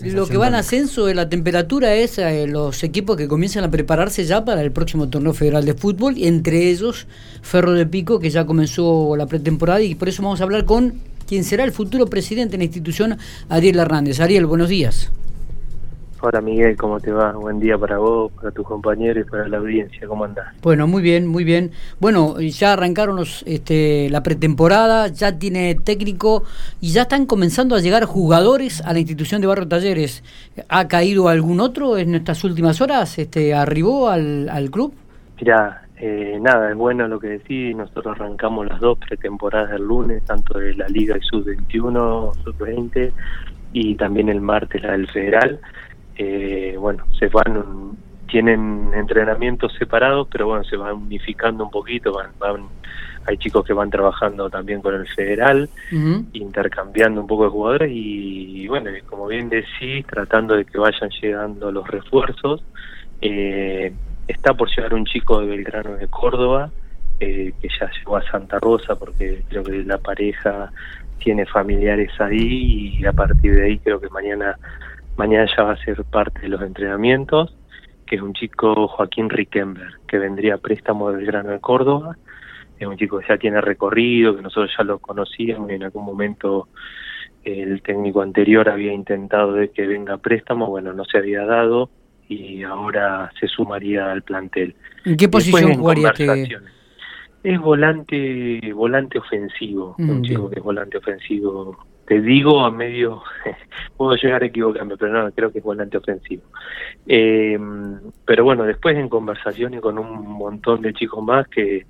Lo que va en ascenso de la temperatura es eh, los equipos que comienzan a prepararse ya para el próximo torneo federal de fútbol, entre ellos Ferro de Pico, que ya comenzó la pretemporada y por eso vamos a hablar con quien será el futuro presidente de la institución, Ariel Hernández. Ariel, buenos días. Hola Miguel, ¿cómo te va? Buen día para vos, para tus compañeros y para la audiencia, ¿cómo andás? Bueno, muy bien, muy bien. Bueno, ya arrancaron los, este, la pretemporada, ya tiene técnico y ya están comenzando a llegar jugadores a la institución de Barrio Talleres. ¿Ha caído algún otro en estas últimas horas? Este, ¿Arribó al, al club? Mira, eh, nada, es bueno lo que decís, nosotros arrancamos las dos pretemporadas el lunes, tanto de la Liga y Sub-21, Sub-20 y también el martes la del Federal eh, bueno, se van, tienen entrenamientos separados, pero bueno, se van unificando un poquito, van, van hay chicos que van trabajando también con el federal, intercambiando un poco de jugadores y, bueno, como bien decís, tratando de que vayan llegando los refuerzos. Eh, está por llegar un chico de Belgrano de Córdoba, eh, que ya llegó a Santa Rosa porque creo que la pareja tiene familiares ahí y a partir de ahí creo que mañana Mañana ya va a ser parte de los entrenamientos, que es un chico Joaquín Rickenberg, que vendría a préstamo del Grano de Córdoba. Es un chico que ya tiene recorrido, que nosotros ya lo conocíamos y en algún momento el técnico anterior había intentado de que venga a préstamo, bueno, no se había dado y ahora se sumaría al plantel. ¿En qué posición jugaría este? Es volante volante ofensivo, un mm, chico que es volante ofensivo te digo a medio, puedo llegar a equivocarme, pero no, creo que es volante ofensivo. Eh, pero bueno, después en conversaciones con un montón de chicos más que,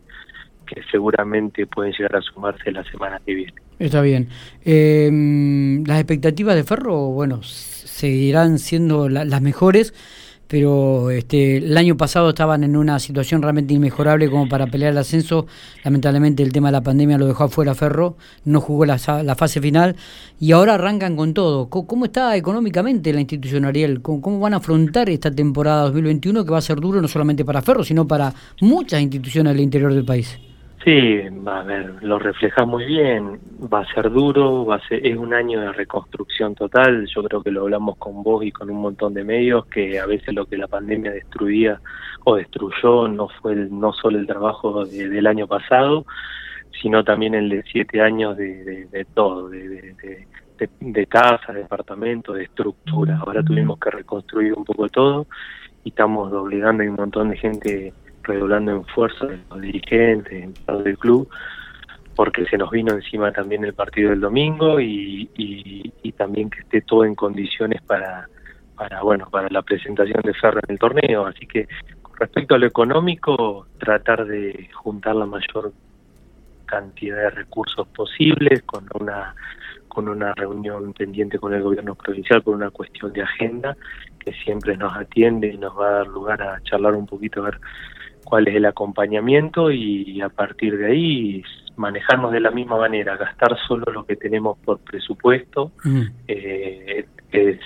que seguramente pueden llegar a sumarse la semana que viene. Está bien. Eh, las expectativas de Ferro, bueno, seguirán siendo las mejores pero este, el año pasado estaban en una situación realmente inmejorable como para pelear el ascenso. Lamentablemente el tema de la pandemia lo dejó afuera Ferro, no jugó la, la fase final y ahora arrancan con todo. ¿Cómo, está económicamente la institución Ariel? ¿Cómo, ¿Cómo, van a afrontar esta temporada 2021 que va a ser duro no solamente para Ferro, sino para muchas instituciones del interior del país? Sí, a ver, lo refleja muy bien, va a ser duro, va a ser, es un año de reconstrucción total, yo creo que lo hablamos con vos y con un montón de medios, que a veces lo que la pandemia destruía o destruyó no fue no solo el trabajo del año pasado, sino también el de siete años de, de, todo, de, de, de, casa, de departamento, de estructura. Ahora tuvimos que reconstruir un poco todo y estamos obligando a un montón de gente redoblando en fuerza los dirigentes, del club, porque se nos vino encima también el partido del domingo y, y, también que esté todo en condiciones para, para, bueno, para la presentación de Ferro en el torneo. Así que respecto a lo económico, tratar de juntar la mayor cantidad de recursos posibles con una con una reunión pendiente con el gobierno provincial por una cuestión de agenda que siempre nos atiende y nos va a dar lugar a charlar un poquito a ver cuál es el acompañamiento y a partir de ahí manejarnos de la misma manera, gastar solo lo que tenemos por presupuesto, mm. eh,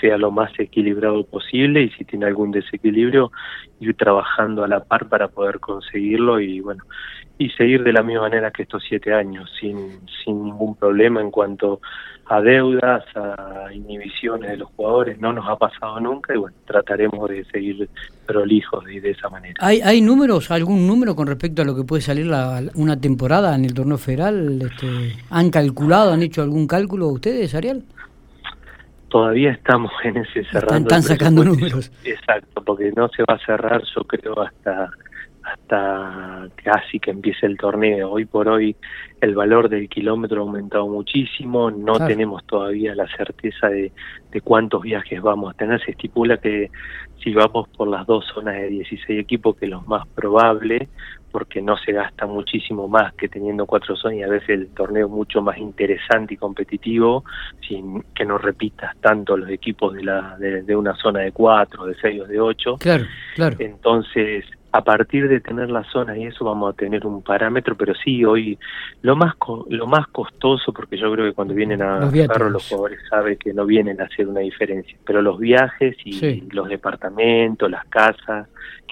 sea lo más equilibrado posible y si tiene algún desequilibrio ir trabajando a la par para poder conseguirlo y bueno y seguir de la misma manera que estos siete años sin sin ningún problema en cuanto a deudas a inhibiciones de los jugadores no nos ha pasado nunca y bueno trataremos de seguir prolijos de, esa manera. Hay hay números algún número con respecto a lo que puede salir la, una temporada en el torneo federal este, han calculado han hecho algún cálculo ustedes Ariel todavía estamos en ese cerrando. Están, sacando números. Exacto, porque no se va a cerrar, yo creo, hasta hasta casi que empiece el torneo. Hoy por hoy el valor del kilómetro ha aumentado muchísimo, no tenemos todavía la certeza de, de cuántos viajes vamos a tener. Se estipula que si vamos por las dos zonas de 16 equipos, que es lo más probable, porque no se gasta muchísimo más que teniendo cuatro zonas y a veces el torneo es mucho más interesante y competitivo sin que no repitas tanto los equipos de la de, una zona de cuatro, de seis o de ocho. Claro, claro. Entonces, a partir de tener la zona y eso vamos a tener un parámetro, pero sí, hoy lo más lo más costoso, porque yo creo que cuando vienen a los, los jugadores saben que no vienen a hacer una diferencia, pero los viajes y los departamentos, las casas,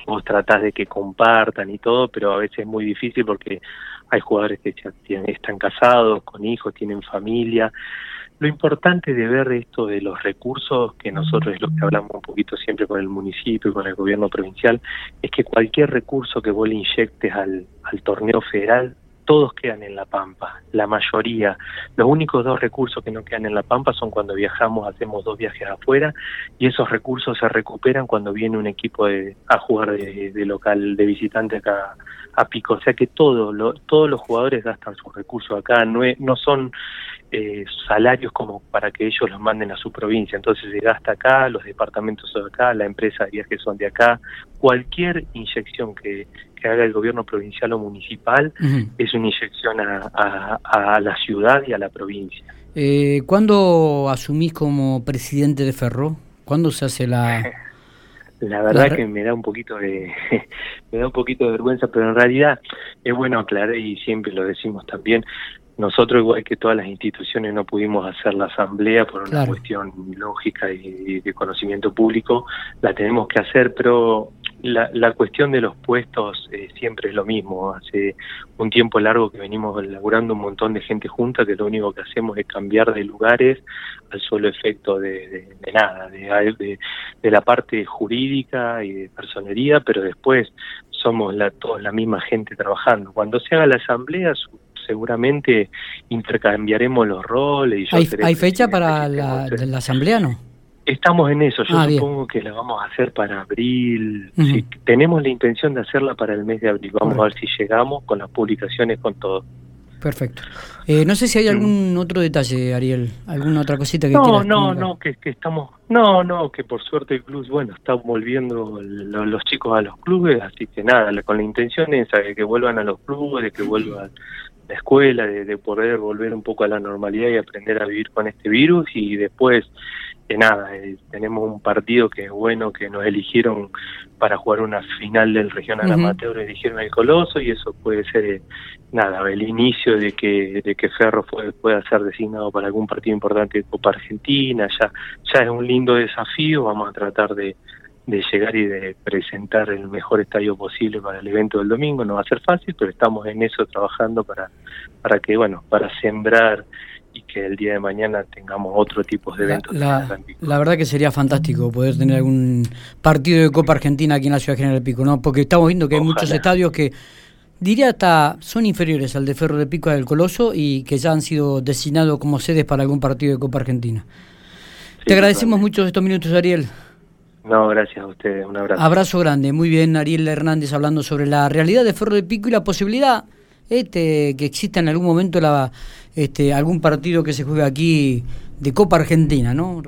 vos tratás de que compartan y todo, pero a veces es muy difícil porque hay jugadores que ya están casados, con hijos, tienen familia, lo importante de ver esto de los recursos, que nosotros es lo que hablamos un poquito siempre con el municipio y con el gobierno provincial, es que cualquier recurso que vos le inyectes al, al torneo federal todos quedan en La Pampa, la mayoría. Los únicos dos recursos que no quedan en La Pampa son cuando viajamos, hacemos dos viajes afuera y esos recursos se recuperan cuando viene un equipo de, a jugar de, local, de visitante acá a Pico. O sea que todo, todos los jugadores gastan sus recursos acá, no, no son eh, salarios como para que ellos los manden a su provincia. Entonces se gasta acá, los departamentos son de acá, la empresa de viajes son de acá. Cualquier inyección que, haga el gobierno provincial o municipal es una inyección a, a, la ciudad y a la provincia. Eh, ¿Cuándo asumís como presidente de Ferro? ¿Cuándo se hace la...? La verdad que me da un poquito de me da un poquito de vergüenza, pero en realidad es bueno aclarar y siempre lo decimos también, nosotros, igual que todas las instituciones, no pudimos hacer la asamblea por una cuestión lógica y, de conocimiento público, la tenemos que hacer, pero la, la cuestión de los puestos eh, siempre es lo mismo. Hace un tiempo largo que venimos elaborando un montón de gente junta, que lo único que hacemos es cambiar de lugares al solo efecto de, de, nada, de, de, la parte jurídica y de personería, pero después somos la, todos la misma gente trabajando. Cuando se haga la asamblea, seguramente intercambiaremos los roles. Y ¿Hay, fecha para la, asamblea, no? Estamos en eso, yo ah, supongo que la vamos a hacer para abril. tenemos la intención de hacerla para el mes de abril. Vamos a ver si llegamos con las publicaciones, con todo. Perfecto. Eh, no sé si hay algún otro detalle, Ariel, alguna otra cosita que No, no, no, que, que estamos, no, no, que por suerte el club, bueno, está volviendo los chicos a los clubes, así que nada, con la intención esa de que vuelvan a los clubes, de que vuelvan la escuela, de, poder volver un poco a la normalidad y aprender a vivir con este virus y después que nada, eh, tenemos un partido que es bueno, que nos eligieron para jugar una final del regional amateur, eligieron el Coloso y eso puede ser eh, nada, el inicio de que, de que Ferro pueda ser designado para algún partido importante de Copa Argentina, ya, ya es un lindo desafío, vamos a tratar de, de llegar y de presentar el mejor estadio posible para el evento del domingo. No va a ser fácil, pero estamos en eso trabajando para, para que, bueno, para sembrar y que el día de mañana tengamos otro tipo de eventos. La, la, verdad que sería fantástico poder tener algún partido de Copa Argentina aquí en la ciudad de General Pico, ¿no? Porque estamos viendo que hay muchos estadios que diría hasta son inferiores al de Ferro de Pico del Coloso y que ya han sido designados como sedes para algún partido de Copa Argentina. Te agradecemos mucho estos minutos, Ariel. No, gracias a ustedes, un abrazo. Abrazo grande, muy bien, Ariel Hernández hablando sobre la realidad de Ferro de Pico y la posibilidad este, que exista en algún momento la, este, algún partido que se juegue aquí de Copa Argentina, ¿no?